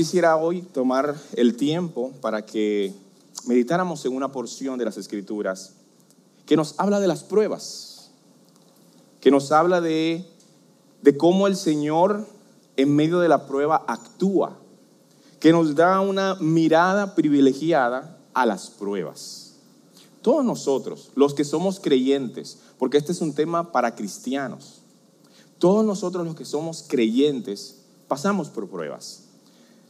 quisiera hoy tomar el tiempo para que meditáramos en una porción de las Escrituras que nos habla de las pruebas, que nos habla de, de cómo el Señor en medio de la prueba actúa, que nos da una mirada privilegiada a las pruebas. Todos nosotros, los que somos creyentes, porque este es un tema para cristianos, todos nosotros los que somos creyentes pasamos por pruebas.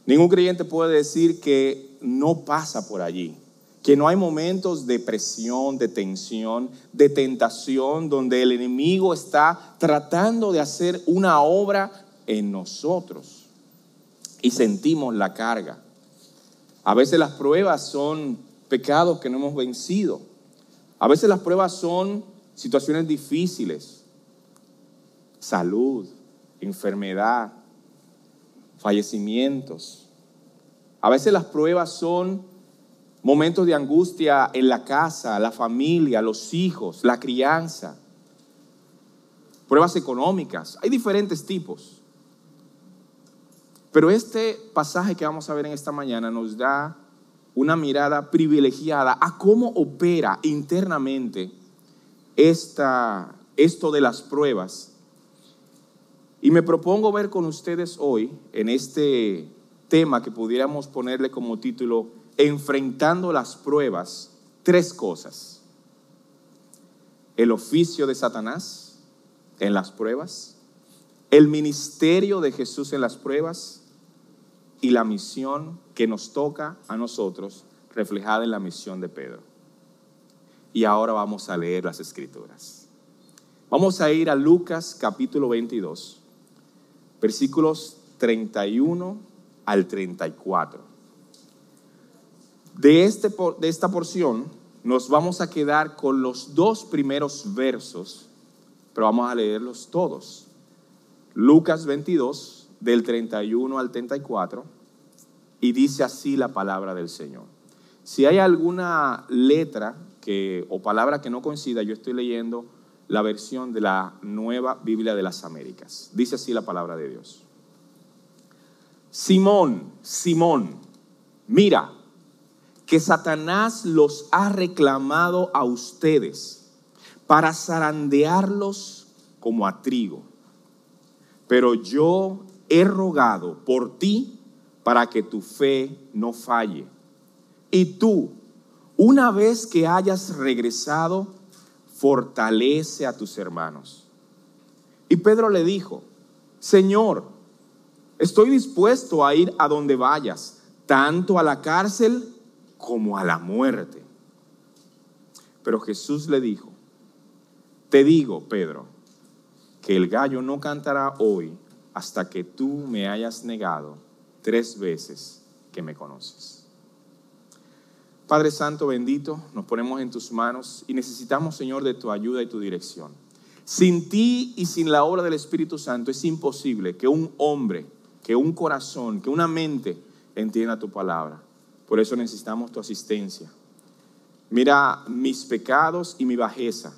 Ningún creyente puede decir que no pasa por allí, que no hay momentos de presión, de tensión, de tentación, donde el enemigo está tratando de hacer una obra en nosotros y sentimos la carga. A veces las pruebas son pecados que no hemos vencido. A veces las pruebas son situaciones difíciles, salud, enfermedad, fallecimientos. A veces las pruebas son momentos de angustia en la casa, la familia, los hijos, la crianza. Pruebas económicas. Hay diferentes tipos. Pero este pasaje que vamos a ver en esta mañana nos da una mirada privilegiada a cómo opera internamente esta, esto de las pruebas y me propongo ver con ustedes hoy, en este tema que pudiéramos ponerle como título, Enfrentando las pruebas, tres cosas. El oficio de Satanás en las pruebas, el ministerio de Jesús en las pruebas y la misión que nos toca a nosotros reflejada en la misión de Pedro. Y ahora vamos a leer las escrituras. Vamos a ir a Lucas capítulo 22 versículos 31 al 34. De, este, de esta porción nos vamos a quedar con los dos primeros versos, pero vamos a leerlos todos. Lucas 22, del 31 al 34, y dice así la palabra del Señor. Si hay alguna letra que, o palabra que no coincida, yo estoy leyendo la versión de la nueva Biblia de las Américas. Dice así la palabra de Dios. Simón, Simón, mira que Satanás los ha reclamado a ustedes para zarandearlos como a trigo. Pero yo he rogado por ti para que tu fe no falle. Y tú, una vez que hayas regresado, fortalece a tus hermanos. Y Pedro le dijo, Señor, estoy dispuesto a ir a donde vayas, tanto a la cárcel como a la muerte. Pero Jesús le dijo, te digo, Pedro, que el gallo no cantará hoy hasta que tú me hayas negado tres veces que me conoces. Padre Santo bendito, nos ponemos en tus manos y necesitamos, Señor, de tu ayuda y tu dirección. Sin ti y sin la obra del Espíritu Santo es imposible que un hombre, que un corazón, que una mente entienda tu palabra. Por eso necesitamos tu asistencia. Mira mis pecados y mi bajeza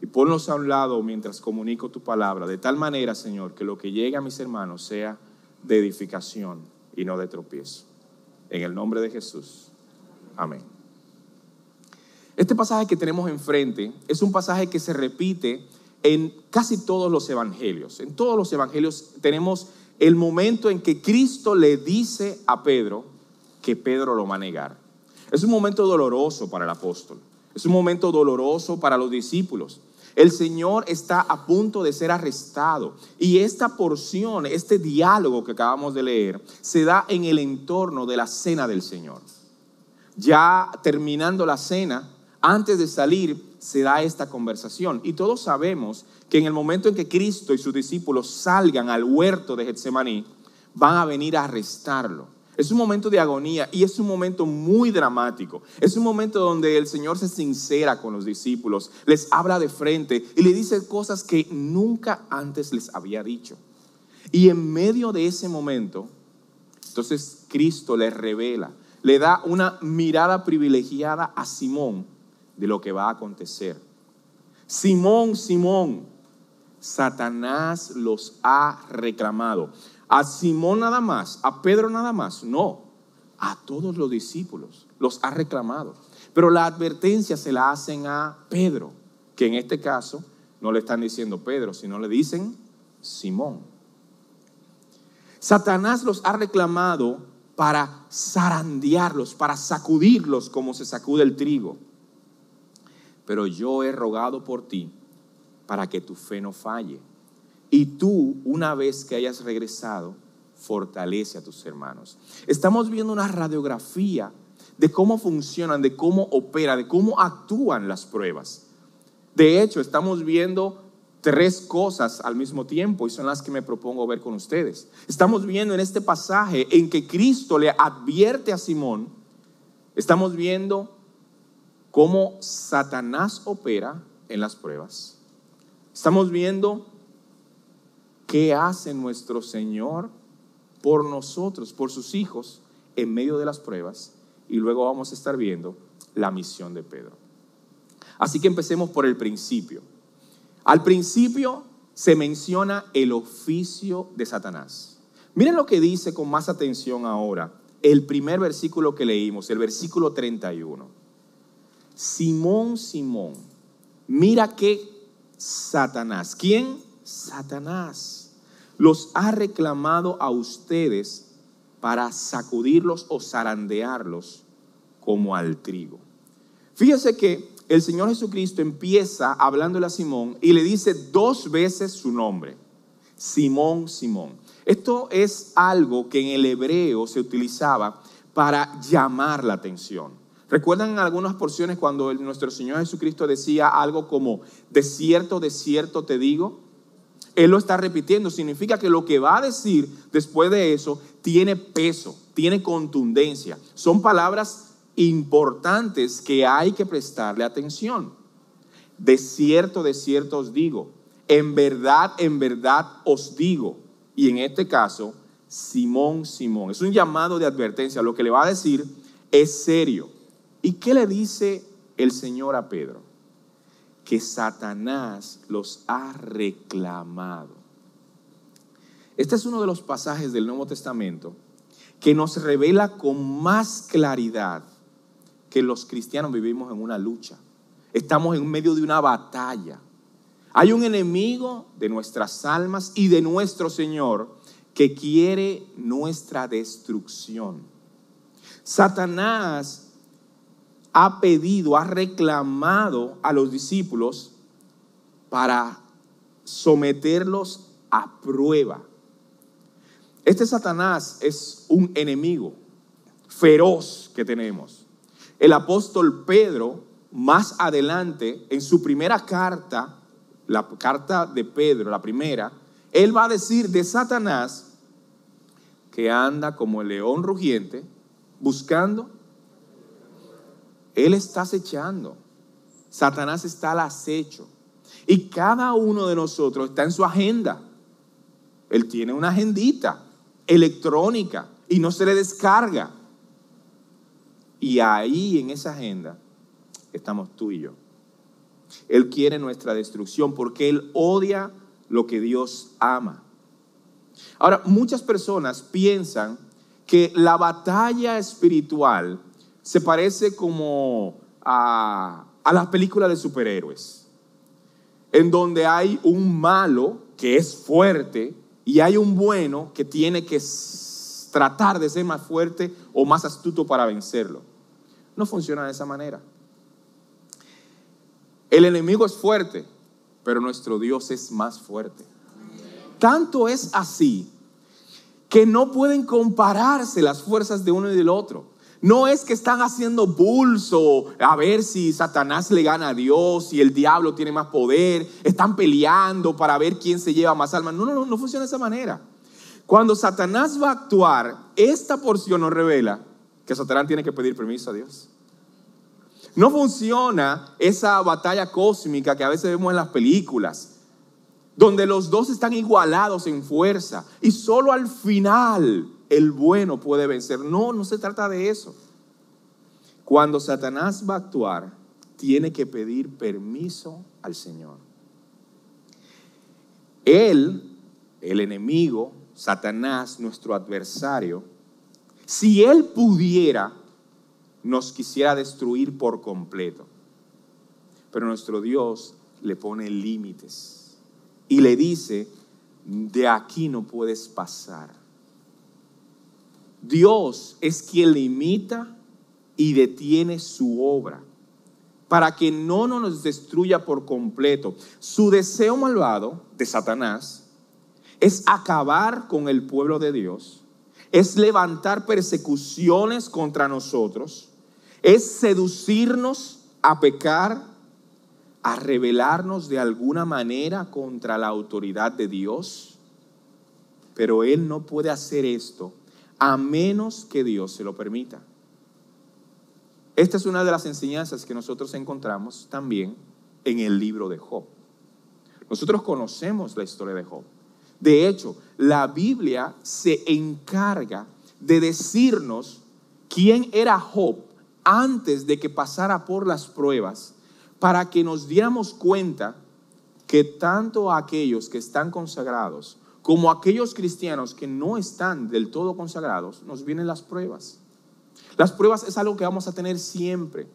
y ponlos a un lado mientras comunico tu palabra, de tal manera, Señor, que lo que llegue a mis hermanos sea de edificación y no de tropiezo. En el nombre de Jesús. Amén. Este pasaje que tenemos enfrente es un pasaje que se repite en casi todos los evangelios. En todos los evangelios tenemos el momento en que Cristo le dice a Pedro que Pedro lo va a negar. Es un momento doloroso para el apóstol. Es un momento doloroso para los discípulos. El Señor está a punto de ser arrestado. Y esta porción, este diálogo que acabamos de leer, se da en el entorno de la cena del Señor ya terminando la cena, antes de salir, se da esta conversación. Y todos sabemos que en el momento en que Cristo y sus discípulos salgan al huerto de Getsemaní, van a venir a arrestarlo. Es un momento de agonía y es un momento muy dramático. Es un momento donde el Señor se sincera con los discípulos, les habla de frente y le dice cosas que nunca antes les había dicho. Y en medio de ese momento, entonces Cristo les revela le da una mirada privilegiada a Simón de lo que va a acontecer. Simón, Simón, Satanás los ha reclamado. a Simón nada más, a Pedro nada más, no, a todos los discípulos los ha reclamado. Pero la advertencia se la hacen a Pedro, que en este caso no le están diciendo Pedro, sino le dicen Simón. Satanás los ha reclamado para zarandearlos, para sacudirlos como se sacude el trigo. Pero yo he rogado por ti para que tu fe no falle. Y tú, una vez que hayas regresado, fortalece a tus hermanos. Estamos viendo una radiografía de cómo funcionan, de cómo opera, de cómo actúan las pruebas. De hecho, estamos viendo tres cosas al mismo tiempo y son las que me propongo ver con ustedes. Estamos viendo en este pasaje en que Cristo le advierte a Simón, estamos viendo cómo Satanás opera en las pruebas. Estamos viendo qué hace nuestro Señor por nosotros, por sus hijos, en medio de las pruebas. Y luego vamos a estar viendo la misión de Pedro. Así que empecemos por el principio. Al principio se menciona el oficio de Satanás. Miren lo que dice con más atención ahora el primer versículo que leímos, el versículo 31. Simón, Simón, mira que Satanás, ¿quién? Satanás los ha reclamado a ustedes para sacudirlos o zarandearlos como al trigo. Fíjense que el Señor Jesucristo empieza hablándole a Simón y le dice dos veces su nombre. Simón, Simón. Esto es algo que en el hebreo se utilizaba para llamar la atención. ¿Recuerdan en algunas porciones cuando nuestro Señor Jesucristo decía algo como, de cierto, de cierto te digo? Él lo está repitiendo. Significa que lo que va a decir después de eso tiene peso, tiene contundencia. Son palabras importantes que hay que prestarle atención. De cierto, de cierto os digo, en verdad, en verdad os digo, y en este caso, Simón, Simón, es un llamado de advertencia, lo que le va a decir es serio. ¿Y qué le dice el Señor a Pedro? Que Satanás los ha reclamado. Este es uno de los pasajes del Nuevo Testamento que nos revela con más claridad que los cristianos vivimos en una lucha. Estamos en medio de una batalla. Hay un enemigo de nuestras almas y de nuestro Señor que quiere nuestra destrucción. Satanás ha pedido, ha reclamado a los discípulos para someterlos a prueba. Este Satanás es un enemigo feroz que tenemos. El apóstol Pedro, más adelante, en su primera carta, la carta de Pedro, la primera, él va a decir de Satanás que anda como el león rugiente buscando. Él está acechando. Satanás está al acecho. Y cada uno de nosotros está en su agenda. Él tiene una agendita electrónica y no se le descarga. Y ahí en esa agenda estamos tú y yo. Él quiere nuestra destrucción porque Él odia lo que Dios ama. Ahora, muchas personas piensan que la batalla espiritual se parece como a, a las películas de superhéroes, en donde hay un malo que es fuerte y hay un bueno que tiene que tratar de ser más fuerte o más astuto para vencerlo. No funciona de esa manera. El enemigo es fuerte, pero nuestro Dios es más fuerte. Tanto es así que no pueden compararse las fuerzas de uno y del otro. No es que están haciendo pulso a ver si Satanás le gana a Dios, si el diablo tiene más poder, están peleando para ver quién se lleva más alma. No, no, no, no funciona de esa manera. Cuando Satanás va a actuar, esta porción nos revela que Satanás tiene que pedir permiso a Dios. No funciona esa batalla cósmica que a veces vemos en las películas, donde los dos están igualados en fuerza y solo al final el bueno puede vencer. No, no se trata de eso. Cuando Satanás va a actuar, tiene que pedir permiso al Señor. Él, el enemigo, Satanás, nuestro adversario, si él pudiera, nos quisiera destruir por completo. Pero nuestro Dios le pone límites y le dice, de aquí no puedes pasar. Dios es quien limita y detiene su obra para que no nos destruya por completo. Su deseo malvado de Satanás es acabar con el pueblo de Dios, es levantar persecuciones contra nosotros, es seducirnos a pecar, a rebelarnos de alguna manera contra la autoridad de Dios. Pero Él no puede hacer esto a menos que Dios se lo permita. Esta es una de las enseñanzas que nosotros encontramos también en el libro de Job. Nosotros conocemos la historia de Job. De hecho, la Biblia se encarga de decirnos quién era Job antes de que pasara por las pruebas, para que nos diéramos cuenta que tanto aquellos que están consagrados como aquellos cristianos que no están del todo consagrados, nos vienen las pruebas. Las pruebas es algo que vamos a tener siempre.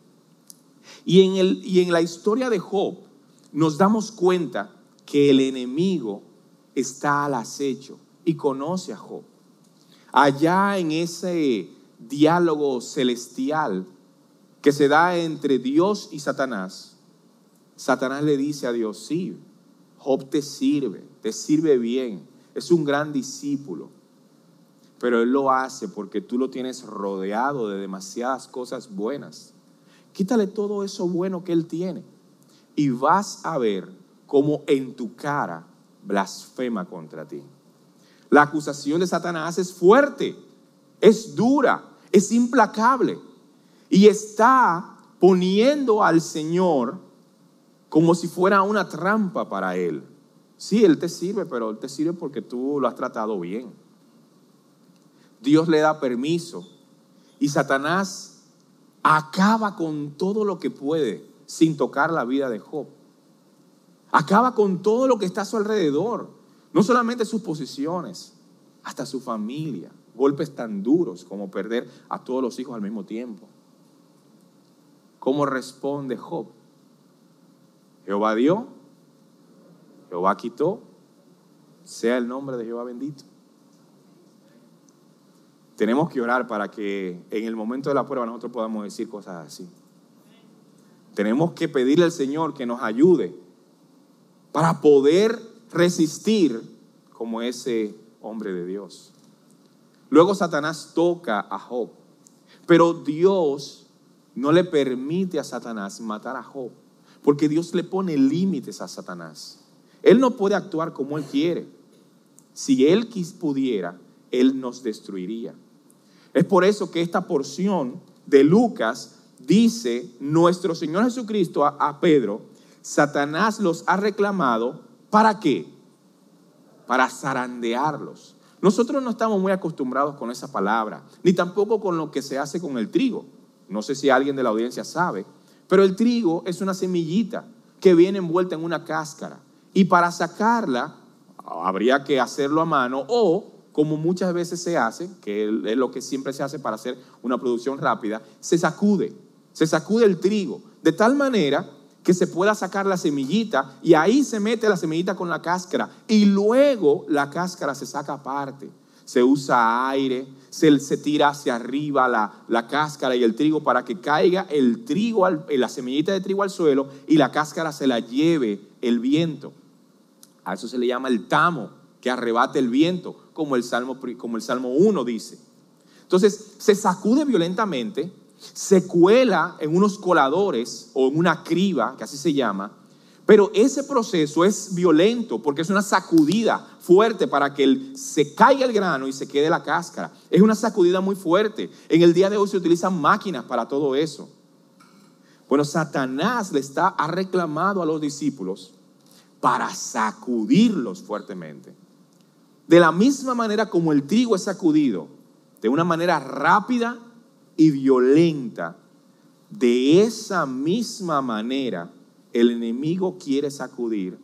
Y en, el, y en la historia de Job nos damos cuenta que el enemigo está al acecho y conoce a Job. Allá en ese diálogo celestial que se da entre Dios y Satanás, Satanás le dice a Dios, sí, Job te sirve, te sirve bien, es un gran discípulo pero Él lo hace porque tú lo tienes rodeado de demasiadas cosas buenas. Quítale todo eso bueno que Él tiene y vas a ver cómo en tu cara blasfema contra ti. La acusación de Satanás es fuerte, es dura, es implacable y está poniendo al Señor como si fuera una trampa para Él. Sí, Él te sirve, pero Él te sirve porque tú lo has tratado bien. Dios le da permiso y Satanás acaba con todo lo que puede sin tocar la vida de Job. Acaba con todo lo que está a su alrededor, no solamente sus posiciones, hasta su familia. Golpes tan duros como perder a todos los hijos al mismo tiempo. ¿Cómo responde Job? Jehová dio, Jehová quitó, sea el nombre de Jehová bendito. Tenemos que orar para que en el momento de la prueba nosotros podamos decir cosas así. Tenemos que pedirle al Señor que nos ayude para poder resistir como ese hombre de Dios. Luego Satanás toca a Job, pero Dios no le permite a Satanás matar a Job, porque Dios le pone límites a Satanás. Él no puede actuar como él quiere. Si él pudiera, él nos destruiría. Es por eso que esta porción de Lucas dice, nuestro Señor Jesucristo a, Pedro, Satanás los ha reclamado, ¿para qué? Para zarandearlos. Nosotros no estamos muy acostumbrados con esa palabra, ni tampoco con lo que se hace con el trigo. No sé si alguien de la audiencia sabe, pero el trigo es una semillita que viene envuelta en una cáscara. Y para sacarla, habría que hacerlo a mano o como muchas veces se hace, que es lo que siempre se hace para hacer una producción rápida, se sacude, se sacude el trigo, de tal manera que se pueda sacar la semillita y ahí se mete la semillita con la cáscara y luego la cáscara se saca aparte. Se usa aire, se, se tira hacia arriba la, la, cáscara y el trigo para que caiga el trigo, la semillita de trigo al suelo y la cáscara se la lleve el viento. A eso se le llama el tamo, que arrebate el viento como el Salmo, como el Salmo 1 dice. Entonces se sacude violentamente, se cuela en unos coladores o en una criba, que así se llama, pero ese proceso es violento porque es una sacudida fuerte para que se caiga el grano y se quede la cáscara. Es una sacudida muy fuerte. En el día de hoy se utilizan máquinas para todo eso. Bueno, Satanás le está, ha reclamado a los discípulos para sacudirlos fuertemente. De la misma manera como el trigo es sacudido, de una manera rápida y violenta, de esa misma manera el enemigo quiere sacudir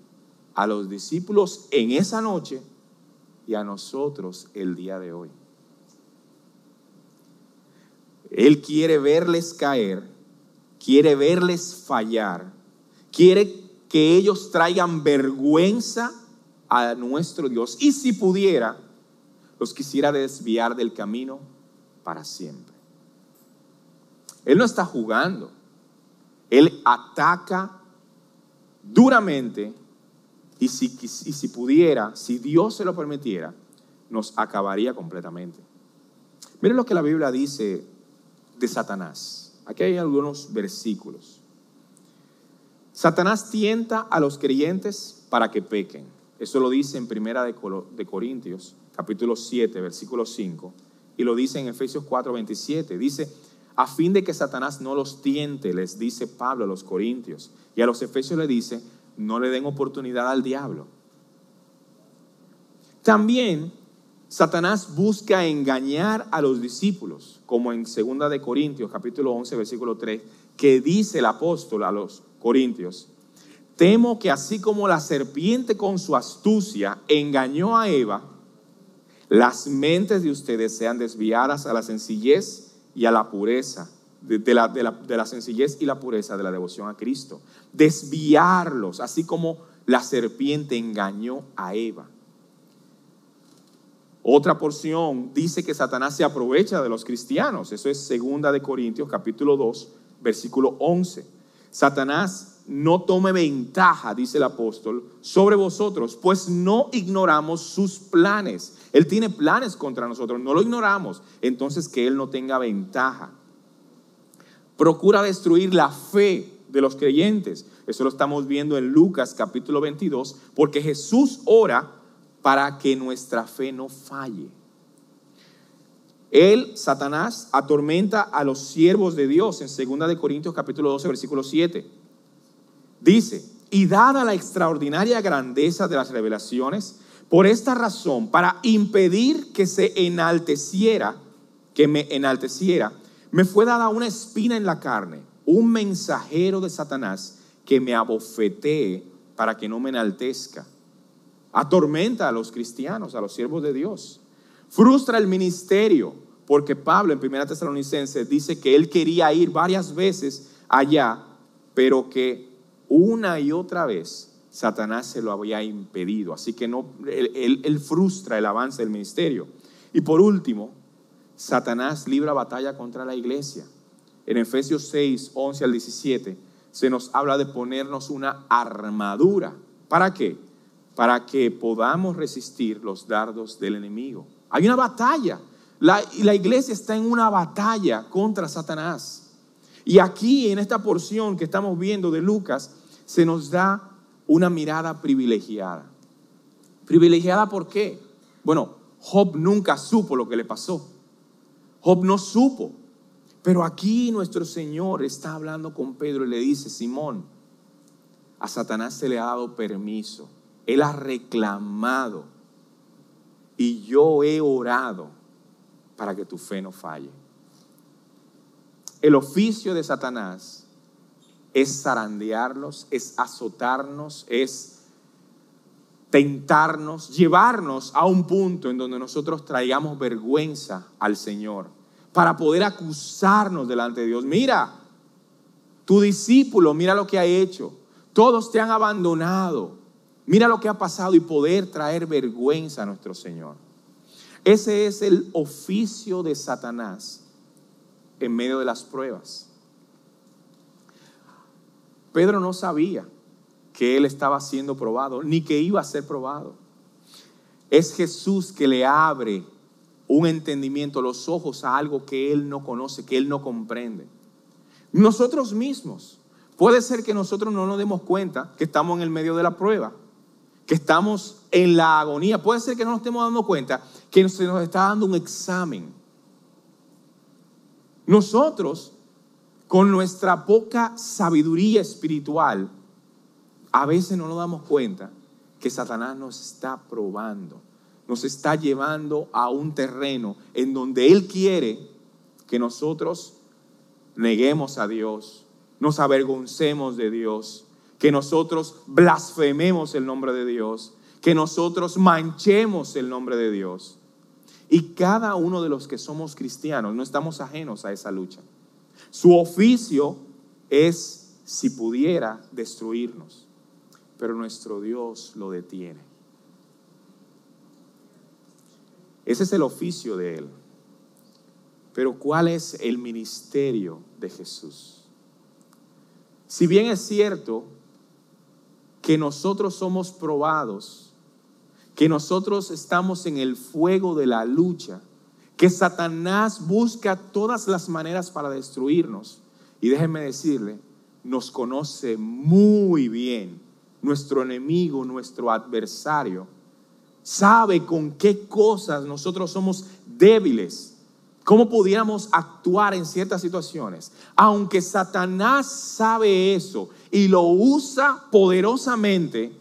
a los discípulos en esa noche y a nosotros el día de hoy. Él quiere verles caer, quiere verles fallar, quiere que ellos traigan vergüenza a nuestro Dios y si pudiera, los quisiera desviar del camino para siempre. Él no está jugando, Él ataca duramente y si, y si pudiera, si Dios se lo permitiera, nos acabaría completamente. Miren lo que la Biblia dice de Satanás. Aquí hay algunos versículos. Satanás tienta a los creyentes para que pequen. Eso lo dice en Primera de Corintios, capítulo 7, versículo 5, y lo dice en Efesios 4, 27. Dice, a fin de que Satanás no los tiente, les dice Pablo a los Corintios. Y a los Efesios le dice, no le den oportunidad al diablo. También Satanás busca engañar a los discípulos, como en 2 de Corintios capítulo 11 versículo 3, que dice el apóstol a los Corintios, temo que así como la serpiente con su astucia engañó a Eva, las mentes de ustedes sean desviadas a la sencillez y a la pureza, de, la, de, la, sencillez y la pureza de la devoción a Cristo. Desviarlos, así como la serpiente engañó a Eva. Otra porción dice que Satanás se aprovecha de los cristianos. Eso es segunda de Corintios capítulo 2, versículo 11. Satanás no tome ventaja, dice el apóstol, sobre vosotros, pues no ignoramos sus planes. Él tiene planes contra nosotros, no lo ignoramos. Entonces que Él no tenga ventaja. Procura destruir la fe de los creyentes. Eso lo estamos viendo en Lucas capítulo 22, porque Jesús ora para que nuestra fe no falle. Él, Satanás, atormenta a los siervos de Dios en 2 de Corintios capítulo 12, versículo 7. Dice, y dada la extraordinaria grandeza de las revelaciones, por esta razón, para impedir que se enalteciera, que me enalteciera, me fue dada una espina en la carne, un mensajero de Satanás que me abofetee para que no me enaltezca atormenta a los cristianos, a los siervos de Dios. Frustra el ministerio, porque Pablo en 1 Tesalonicense dice que él quería ir varias veces allá, pero que una y otra vez Satanás se lo había impedido. Así que no, él, él frustra el avance del ministerio. Y por último, Satanás libra batalla contra la iglesia. En Efesios 6, 11 al 17, se nos habla de ponernos una armadura. ¿Para qué? para que podamos resistir los dardos del enemigo. Hay una batalla. La, la iglesia está en una batalla contra Satanás. Y aquí, en esta porción que estamos viendo de Lucas, se nos da una mirada privilegiada. ¿Privilegiada por qué? Bueno, Job nunca supo lo que le pasó. Job no supo. Pero aquí nuestro Señor está hablando con Pedro y le dice, Simón, a Satanás se le ha dado permiso él ha reclamado y yo he orado para que tu fe no falle. El oficio de Satanás es zarandearnos, es azotarnos, es tentarnos, llevarnos a un punto en donde nosotros traigamos vergüenza al Señor, para poder acusarnos delante de Dios. Mira, tu discípulo, mira lo que ha hecho. Todos te han abandonado. Mira lo que ha pasado y poder traer vergüenza a nuestro Señor. Ese es el oficio de Satanás en medio de las pruebas. Pedro no sabía que él estaba siendo probado, ni que iba a ser probado. Es Jesús que le abre un entendimiento, los ojos a algo que él no conoce, que él no comprende. Nosotros mismos, puede ser que nosotros no nos demos cuenta que estamos en el medio de la prueba que estamos en la agonía. Puede ser que no nos estemos dando cuenta que se nos está dando un examen. Nosotros, con nuestra poca sabiduría espiritual, a veces no nos damos cuenta que Satanás nos está probando, nos está llevando a un terreno en donde Él quiere que nosotros neguemos a Dios, nos avergoncemos de Dios, que nosotros blasfememos el nombre de Dios, que nosotros manchemos el nombre de Dios. Y cada uno de los que somos cristianos no estamos ajenos a esa lucha. Su oficio es, si pudiera, destruirnos, pero nuestro Dios lo detiene. Ese es el oficio de Él. Pero ¿cuál es el ministerio de Jesús? Si bien es cierto que nosotros somos probados, que nosotros estamos en el fuego de la lucha, que Satanás busca todas las maneras para destruirnos. Y déjenme decirle, nos conoce muy bien nuestro enemigo, nuestro adversario. Sabe con qué cosas nosotros somos débiles cómo pudiéramos actuar en ciertas situaciones. Aunque Satanás sabe eso y lo usa poderosamente,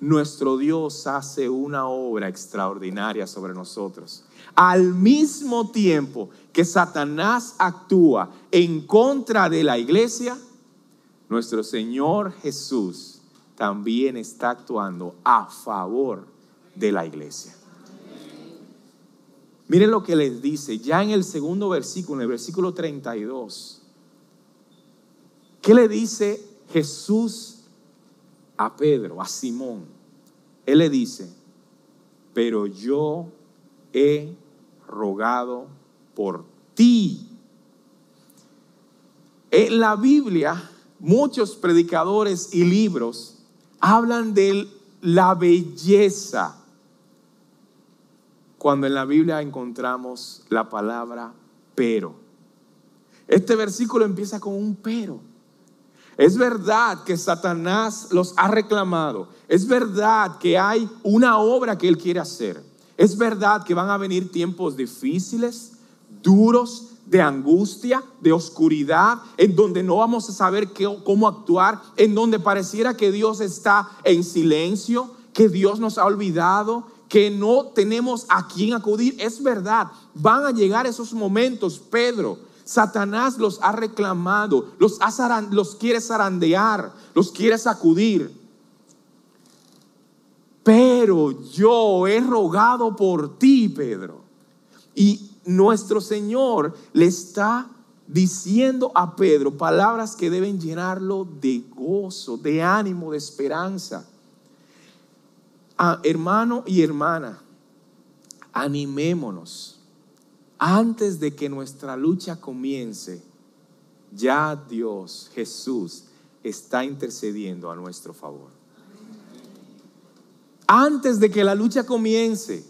nuestro Dios hace una obra extraordinaria sobre nosotros. Al mismo tiempo que Satanás actúa en contra de la iglesia, nuestro Señor Jesús también está actuando a favor de la iglesia. Miren lo que les dice ya en el segundo versículo, en el versículo 32. ¿Qué le dice Jesús a Pedro, a Simón? Él le dice, pero yo he rogado por ti. En la Biblia, muchos predicadores y libros hablan de la belleza cuando en la Biblia encontramos la palabra pero. Este versículo empieza con un pero. Es verdad que Satanás los ha reclamado. Es verdad que hay una obra que él quiere hacer. Es verdad que van a venir tiempos difíciles, duros, de angustia, de oscuridad, en donde no vamos a saber cómo actuar, en donde pareciera que Dios está en silencio, que Dios nos ha olvidado, que no tenemos a quién acudir. Es verdad, van a llegar esos momentos, Pedro. Satanás los ha reclamado, los, los quiere zarandear, los quiere sacudir. Pero yo he rogado por ti, Pedro. Y nuestro Señor le está diciendo a Pedro palabras que deben llenarlo de gozo, de ánimo, de esperanza hermano y hermana, animémonos. Antes de que nuestra lucha comience, ya Dios, Jesús, está intercediendo a nuestro favor. Antes de que la lucha comience,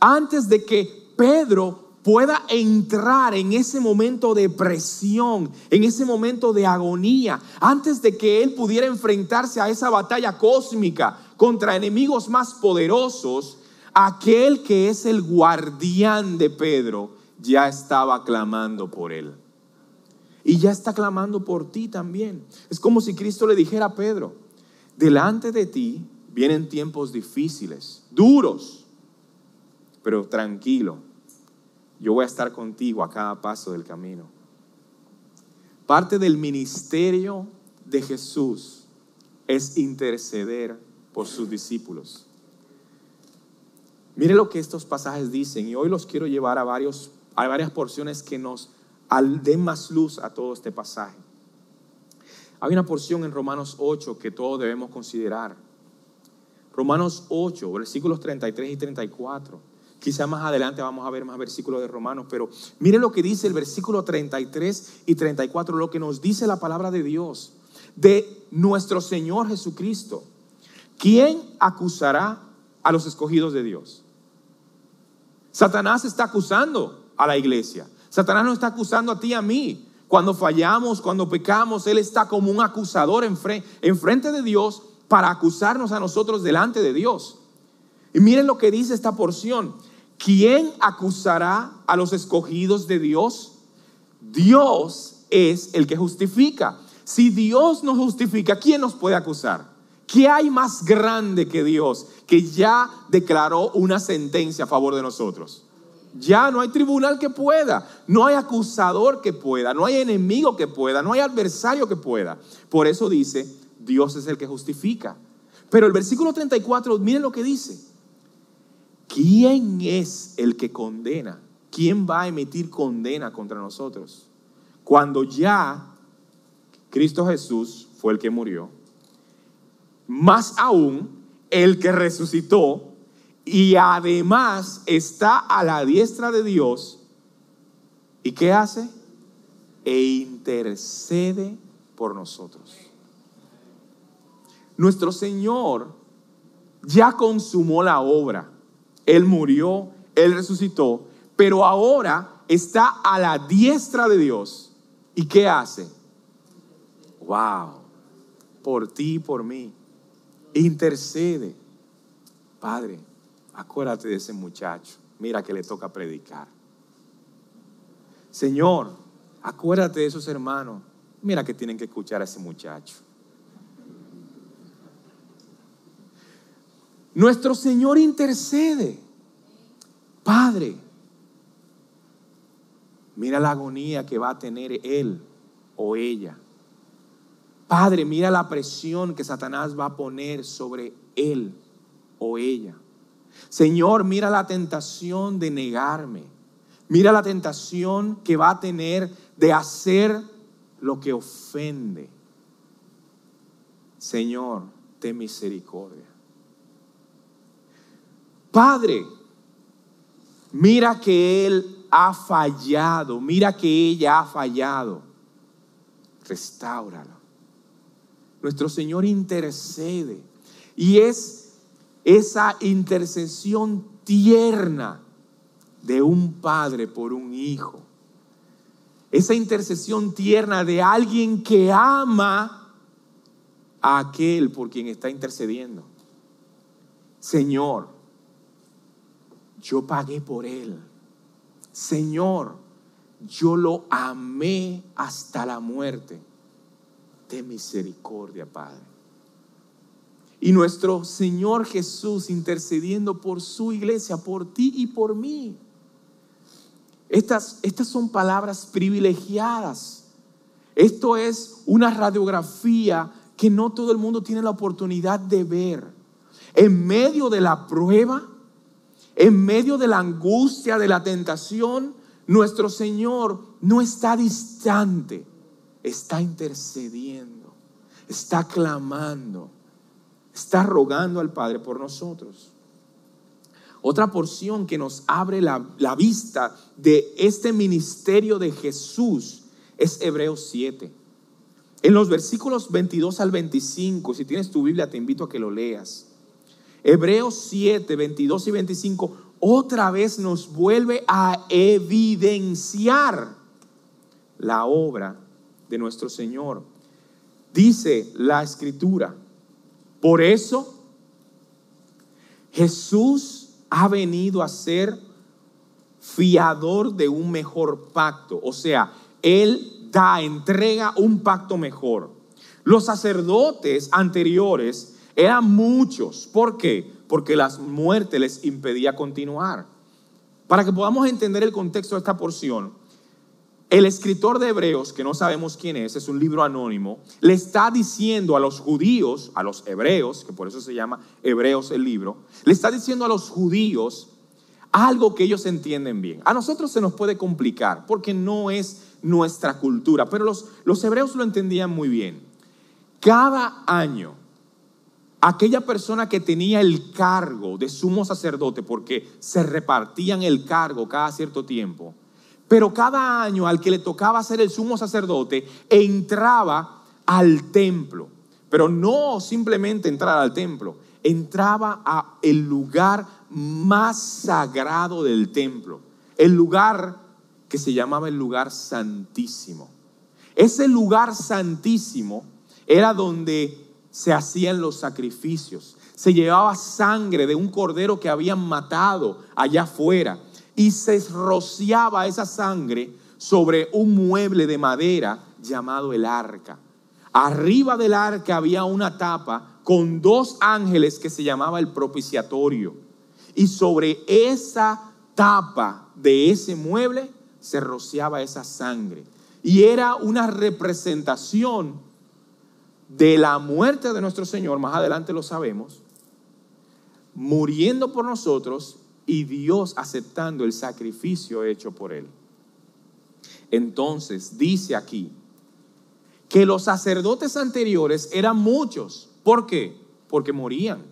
antes de que Pedro pueda entrar en ese momento de presión, en ese momento de agonía, antes de que él pudiera enfrentarse a esa batalla cósmica contra enemigos más poderosos, aquel que es el guardián de Pedro ya estaba clamando por él. Y ya está clamando por ti también. Es como si Cristo le dijera a Pedro, delante de ti vienen tiempos difíciles, duros, pero tranquilo yo voy a estar contigo a cada paso del camino. Parte del ministerio de Jesús es interceder por sus discípulos. Mire lo que estos pasajes dicen y hoy los quiero llevar a, varios, a varias porciones que nos den más luz a todo este pasaje. Hay una porción en Romanos 8 que todos debemos considerar. Romanos 8, versículos 33 y 34. Quizá más adelante vamos a ver más versículos de Romanos, pero miren lo que dice el versículo 33 y 34, lo que nos dice la palabra de Dios, de nuestro Señor Jesucristo. ¿Quién acusará a los escogidos de Dios? Satanás está acusando a la iglesia. Satanás no está acusando a ti y a mí. Cuando fallamos, cuando pecamos, Él está como un acusador en frente de Dios para acusarnos a nosotros delante de Dios. Y miren lo que dice esta porción. ¿Quién acusará a los escogidos de Dios? Dios es el que justifica. Si Dios nos justifica, ¿quién nos puede acusar? ¿Qué hay más grande que Dios que ya declaró una sentencia a favor de nosotros? Ya no hay tribunal que pueda, no hay acusador que pueda, no hay enemigo que pueda, no hay adversario que pueda. Por eso dice, Dios es el que justifica. Pero el versículo 34, miren lo que dice. ¿Quién es el que condena? ¿Quién va a emitir condena contra nosotros? Cuando ya Cristo Jesús fue el que murió, más aún el que resucitó y además está a la diestra de Dios. ¿Y qué hace? E intercede por nosotros. Nuestro Señor ya consumó la obra. Él murió, Él resucitó, pero ahora está a la diestra de Dios. ¿Y qué hace? Wow, por ti y por mí. Intercede. Padre, acuérdate de ese muchacho. Mira que le toca predicar. Señor, acuérdate de esos hermanos. Mira que tienen que escuchar a ese muchacho. Nuestro Señor intercede. Padre, mira la agonía que va a tener él o ella. Padre, mira la presión que Satanás va a poner sobre él o ella. Señor, mira la tentación de negarme. Mira la tentación que va a tener de hacer lo que ofende. Señor, ten misericordia. Padre, mira que Él ha fallado, mira que ella ha fallado. Restáuralo. Nuestro Señor intercede y es esa intercesión tierna de un padre por un hijo. Esa intercesión tierna de alguien que ama a aquel por quien está intercediendo. Señor, yo pagué por él. Señor, yo lo amé hasta la muerte. De misericordia, Padre. Y nuestro Señor Jesús intercediendo por su iglesia, por ti y por mí. Estas, estas son palabras privilegiadas. Esto es una radiografía que no todo el mundo tiene la oportunidad de ver. En medio de la prueba, en medio de la angustia, de la tentación, nuestro Señor no está distante, está intercediendo, está clamando está rogando al Padre por nosotros. Otra porción que nos abre la, vista de este ministerio de Jesús es Hebreos 7. En los versículos 22 al 25, si tienes tu Biblia, te invito a que lo leas. Hebreos 7, 22 y 25, otra vez nos vuelve a evidenciar la obra de nuestro Señor. Dice la escritura, por eso Jesús ha venido a ser fiador de un mejor pacto. O sea, Él da, entrega un pacto mejor. Los sacerdotes anteriores eran muchos. ¿Por qué? Porque las muertes les impedía continuar. Para que podamos entender el contexto de esta porción, el escritor de Hebreos, que no sabemos quién es, es un libro anónimo, le está diciendo a los judíos, a los hebreos, que por eso se llama Hebreos el libro, le está diciendo a los judíos algo que ellos entienden bien. A nosotros se nos puede complicar porque no es nuestra cultura, pero los, los hebreos lo entendían muy bien. Cada año, aquella persona que tenía el cargo de sumo sacerdote, porque se repartían el cargo cada cierto tiempo, pero cada año al que le tocaba ser el sumo sacerdote entraba al templo. Pero no simplemente entrar al templo, entraba a el lugar más sagrado del templo, el lugar que se llamaba el lugar santísimo. Ese lugar santísimo era donde se hacían los sacrificios. Se llevaba sangre de un cordero que habían matado allá afuera y se rociaba esa sangre sobre un mueble de madera llamado el arca. Arriba del arca había una tapa con dos ángeles que se llamaba el propiciatorio. Y sobre esa tapa de ese mueble se rociaba esa sangre. Y era una representación de la muerte de nuestro Señor, más adelante lo sabemos, muriendo por nosotros y Dios aceptando el sacrificio hecho por Él. Entonces, dice aquí que los sacerdotes anteriores eran muchos. ¿Por qué? Porque morían.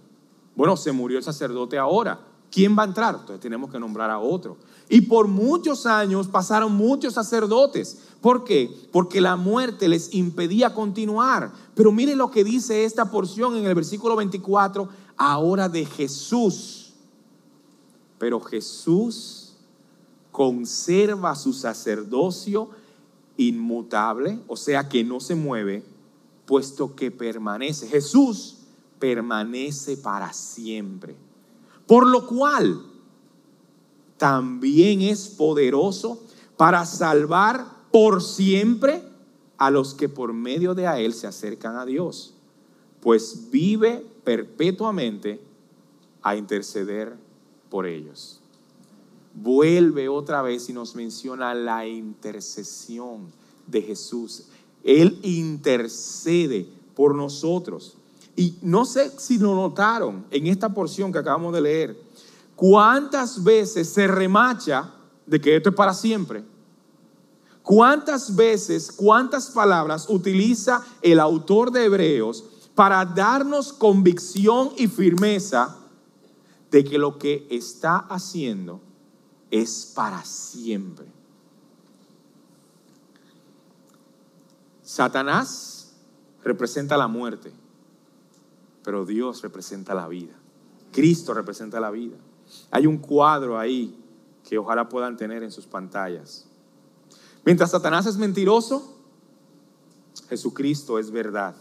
Bueno, se murió el sacerdote ahora. ¿Quién va a entrar? Entonces tenemos que nombrar a otro. Y por muchos años pasaron muchos sacerdotes. ¿Por qué? Porque la muerte les impedía continuar. Pero mire lo que dice esta porción en el versículo 24, ahora de Jesús. Pero Jesús conserva su sacerdocio inmutable, o sea que no se mueve, puesto que permanece. Jesús permanece para siempre. Por lo cual también es poderoso para salvar por siempre a los que por medio de a él se acercan a Dios, pues vive perpetuamente a interceder por ellos. Vuelve otra vez y nos menciona la intercesión de Jesús. Él intercede por nosotros. Y no sé si lo notaron en esta porción que acabamos de leer, cuántas veces se remacha de que esto es para siempre. ¿Cuántas veces, cuántas palabras utiliza el autor de Hebreos para darnos convicción y firmeza de que lo que está haciendo es para siempre? Satanás representa la muerte pero Dios representa la vida. Cristo representa la vida. Hay un cuadro ahí que ojalá puedan tener en sus pantallas. Mientras Satanás es mentiroso, Jesucristo es verdad.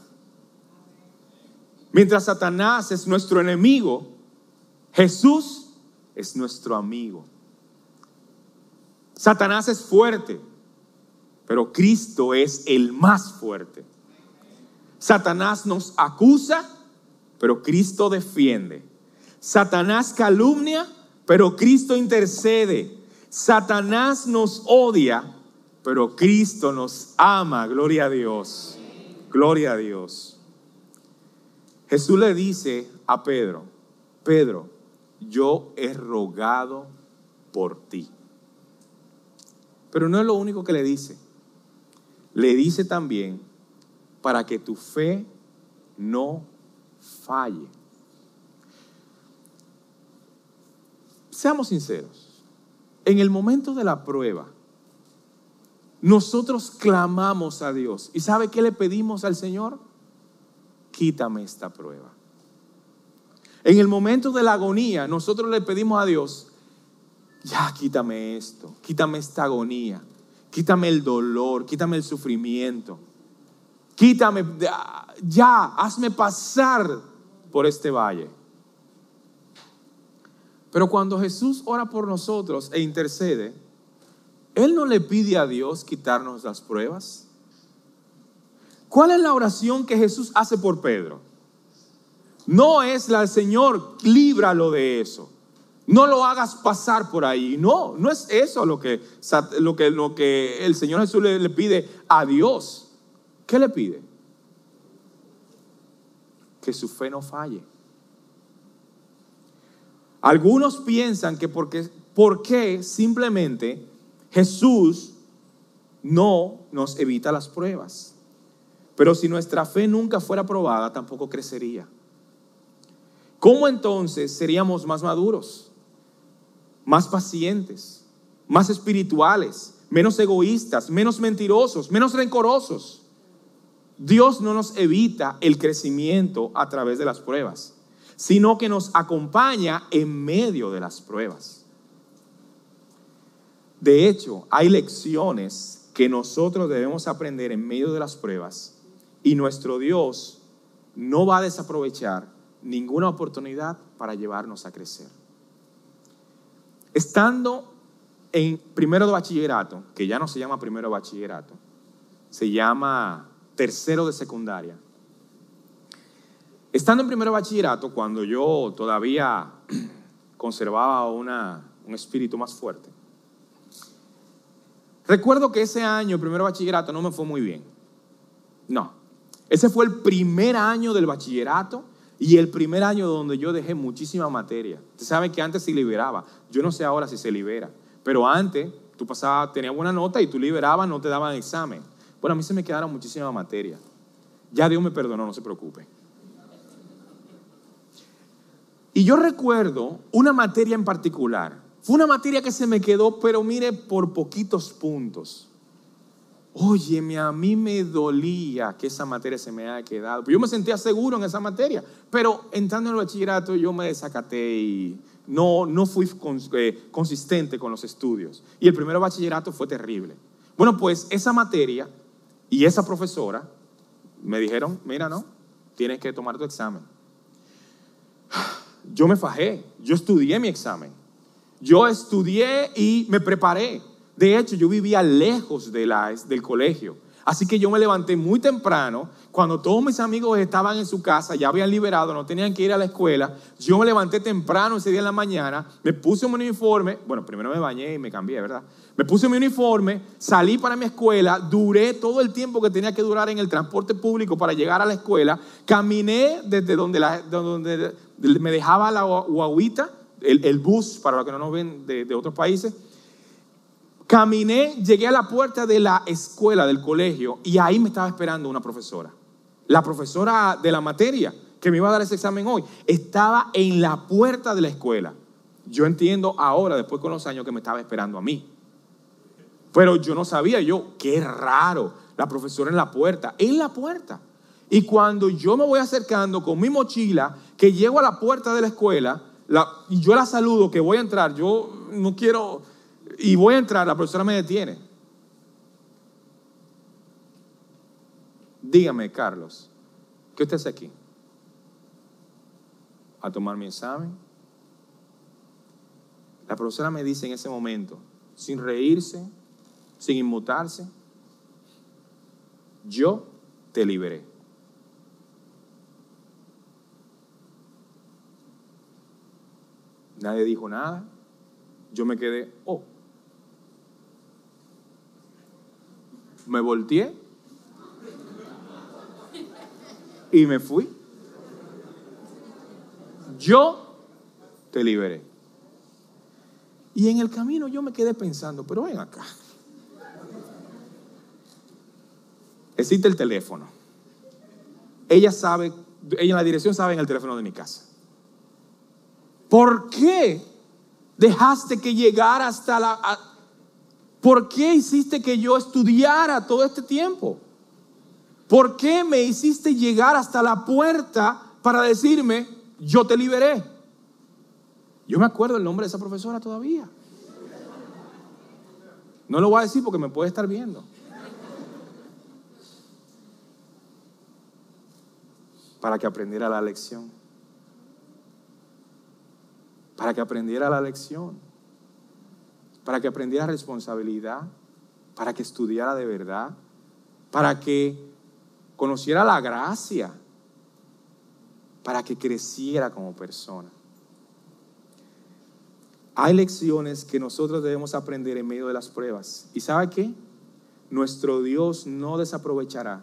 Mientras Satanás es nuestro enemigo, Jesús es nuestro amigo. Satanás es fuerte, pero Cristo es el más fuerte. Satanás nos acusa, pero Cristo defiende. Satanás calumnia, pero Cristo intercede. Satanás nos odia, pero Cristo nos ama. Gloria a Dios. Gloria a Dios. Jesús le dice a Pedro, Pedro, yo he rogado por ti. Pero no es lo único que le dice. Le dice también para que tu fe no falle. Seamos sinceros, en el momento de la prueba, nosotros clamamos a Dios. ¿Y sabe qué le pedimos al Señor? Quítame esta prueba. En el momento de la agonía, nosotros le pedimos a Dios, ya quítame esto, quítame esta agonía, quítame el dolor, quítame el sufrimiento, quítame, ya, hazme pasar por este valle. Pero cuando Jesús ora por nosotros e intercede, Él no le pide a Dios quitarnos las pruebas. ¿Cuál es la oración que Jesús hace por Pedro? No es la Señor, líbralo de eso. No lo hagas pasar por ahí. No, no es eso lo que, lo que, lo que el Señor Jesús le, le pide a Dios. ¿Qué le pide? que su fe no falle. Algunos piensan que porque, porque simplemente Jesús no nos evita las pruebas. Pero si nuestra fe nunca fuera probada, tampoco crecería. ¿Cómo entonces seríamos más maduros, más pacientes, más espirituales, menos egoístas, menos mentirosos, menos rencorosos? Dios no nos evita el crecimiento a través de las pruebas, sino que nos acompaña en medio de las pruebas. De hecho, hay lecciones que nosotros debemos aprender en medio de las pruebas y nuestro Dios no va a desaprovechar ninguna oportunidad para llevarnos a crecer. Estando en primero de bachillerato, que ya no se llama primero de bachillerato, se llama tercero de secundaria. Estando en primero bachillerato, cuando yo todavía conservaba un espíritu más fuerte, recuerdo que ese año, primero bachillerato, no me fue muy bien. No. Ese fue el primer año del bachillerato y el primer año donde yo dejé muchísima materia. Ustedes saben que antes se liberaba. Yo no sé ahora si se libera. Pero antes tú pasabas, tenías buena nota y tú liberabas, no te daban examen. Bueno, a mí se me quedaron muchísima materia. Ya Dios me perdonó, no se preocupe. Y yo recuerdo una materia en particular. Fue una materia que se me quedó, pero mire, por poquitos puntos. Óyeme, a mí me dolía que esa materia se me haya quedado. Yo me sentía seguro en esa materia, pero entrando en el bachillerato yo me desacaté y no, no fui eh, consistente con los estudios. Y el primer bachillerato fue terrible. Bueno, pues esa materia y esa profesora me dijeron, mira, no, tienes que tomar tu examen. Yo me fajé, yo estudié mi examen. Yo estudié y me preparé. De hecho, yo vivía lejos de del colegio. Así que yo me levanté muy temprano, cuando todos mis amigos estaban en su casa, ya habían liberado, no tenían que ir a la escuela. Yo me levanté temprano ese día en la mañana, me puse mi uniforme, bueno, primero me bañé y me cambié, ¿verdad? Me puse mi uniforme, salí para mi escuela, duré todo el tiempo que tenía que durar en el transporte público para llegar a la escuela, caminé desde donde, me dejaba la guaguita, el, bus, para los que no nos ven de otros países, Caminé, llegué a la puerta de la escuela, del colegio, y ahí me estaba esperando una profesora. La profesora de la materia que me iba a dar ese examen hoy estaba en la puerta de la escuela. Yo entiendo ahora, después con los años, que me estaba esperando a mí. Pero yo no sabía, yo, qué raro, la profesora en la puerta, en la puerta. Y cuando yo me voy acercando con mi mochila, que llego a la puerta de la escuela, y yo la saludo, que voy a entrar, yo no quiero y voy a entrar, la profesora me detiene. Dígame, Carlos, ¿qué usted hace aquí? A tomar mi examen. La profesora me dice en ese momento, sin reírse, sin inmutarse, yo te liberé. Nadie dijo nada. Yo me quedé, oh. Me volteé y me fui. Yo te liberé. Y en el camino yo me quedé pensando, pero ven acá. Existe el teléfono. Ella sabe, ella en la dirección sabe en el teléfono de mi casa. ¿Por qué dejaste que llegara hasta la, ¿Por qué hiciste que yo estudiara todo este tiempo? ¿Por qué me hiciste llegar hasta la puerta para decirme, yo te liberé? Yo me acuerdo el nombre de esa profesora todavía. No lo voy a decir porque me puede estar viendo. Para que aprendiera la lección. Para que aprendiera la lección para que aprendiera responsabilidad, para que estudiara de verdad, para que conociera la gracia, para que creciera como persona. Hay lecciones que nosotros debemos aprender en medio de las pruebas. ¿Y sabe qué? Nuestro Dios no desaprovechará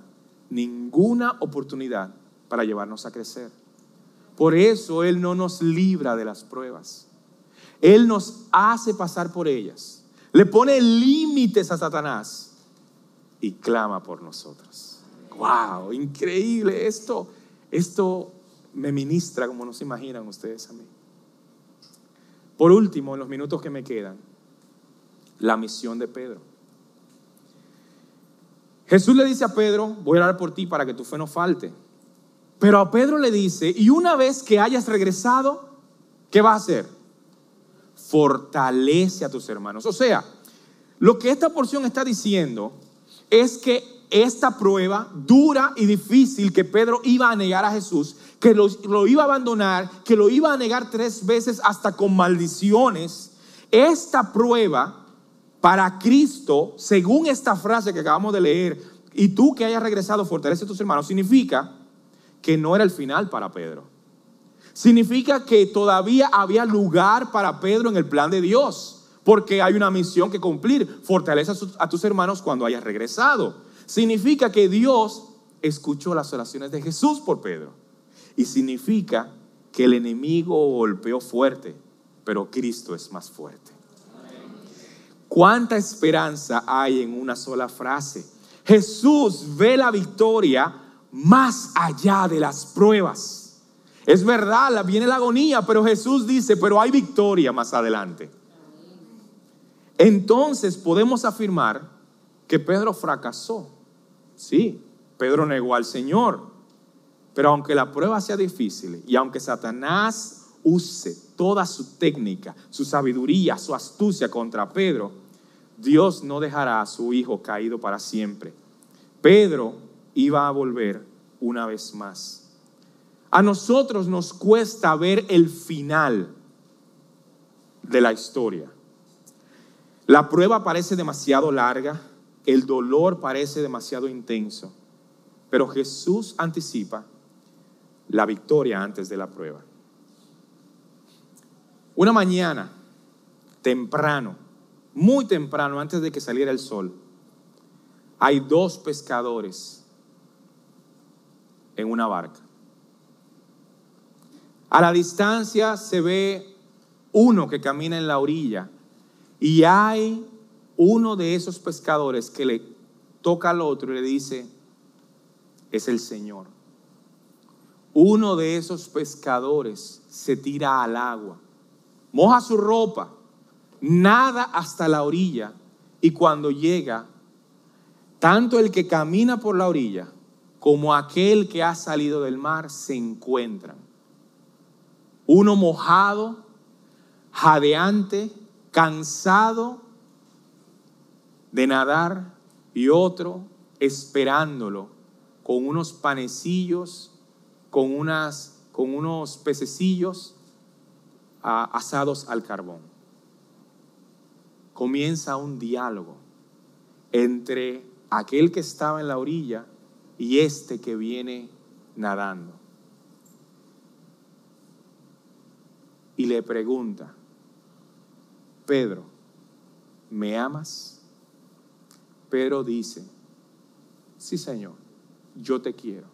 ninguna oportunidad para llevarnos a crecer. Por eso Él no nos libra de las pruebas. Él nos hace pasar por ellas. Le pone límites a Satanás y clama por nosotros. ¡Wow! Increíble esto. Esto me ministra como no se imaginan ustedes a mí. Por último, en los minutos que me quedan, la misión de Pedro. Jesús le dice a Pedro, voy a orar por ti para que tu fe no falte. Pero a Pedro le dice, y una vez que hayas regresado, ¿qué va a hacer? Fortalece a tus hermanos. O sea, lo que esta porción está diciendo es que esta prueba dura y difícil que Pedro iba a negar a Jesús, que lo, lo, iba a abandonar, que lo iba a negar tres veces hasta con maldiciones, esta prueba para Cristo, según esta frase que acabamos de leer, y tú que hayas regresado, fortalece a tus hermanos, significa que no era el final para Pedro. Significa que todavía había lugar para Pedro en el plan de Dios, porque hay una misión que cumplir. Fortalece a tus hermanos cuando hayas regresado. Significa que Dios escuchó las oraciones de Jesús por Pedro. Y significa que el enemigo golpeó fuerte, pero Cristo es más fuerte. ¿Cuánta esperanza hay en una sola frase? Jesús ve la victoria más allá de las pruebas. Es verdad, viene la agonía, pero Jesús dice, pero hay victoria más adelante. Entonces podemos afirmar que Pedro fracasó. Sí, Pedro negó al Señor. Pero aunque la prueba sea difícil y aunque Satanás use toda su técnica, su sabiduría, su astucia contra Pedro, Dios no dejará a su hijo caído para siempre. Pedro iba a volver una vez más. A nosotros nos cuesta ver el final de la historia. La prueba parece demasiado larga, el dolor parece demasiado intenso, pero Jesús anticipa la victoria antes de la prueba. Una mañana, temprano, muy temprano, antes de que saliera el sol, hay dos pescadores en una barca. A la distancia se ve uno que camina en la orilla y hay uno de esos pescadores que le toca al otro y le dice, es el Señor. Uno de esos pescadores se tira al agua, moja su ropa nada hasta la orilla y cuando llega, tanto el que camina por la orilla como aquel que ha salido del mar se encuentran. Uno mojado, jadeante, cansado de nadar y otro esperándolo con unos panecillos, con, unas, con unos pececillos asados al carbón comienza un diálogo entre aquel que estaba en la orilla y este que viene nadando. Y le pregunta, Pedro, ¿me amas? Pedro dice, sí Señor, yo te quiero.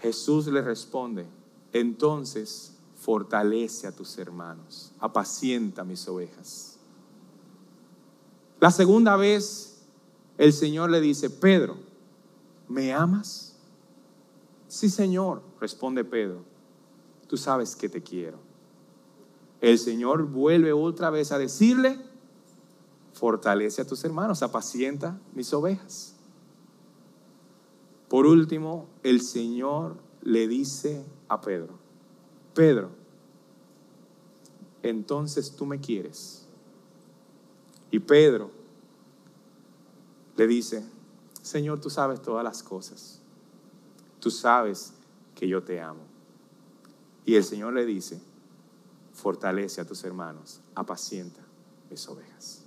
Jesús le responde, entonces fortalece a tus hermanos, apacienta mis ovejas. La segunda vez el Señor le dice, Pedro, ¿me amas? Sí, Señor, responde Pedro, tú sabes que te quiero. El Señor vuelve otra vez a decirle, fortalece a tus hermanos, apacienta mis ovejas. Por último, el Señor le dice a Pedro, Pedro, entonces tú me quieres. Y Pedro le dice, Señor, tú sabes todas las cosas. Tú sabes que yo te amo. Y el Señor le dice, fortalece a tus hermanos, apacienta mis ovejas.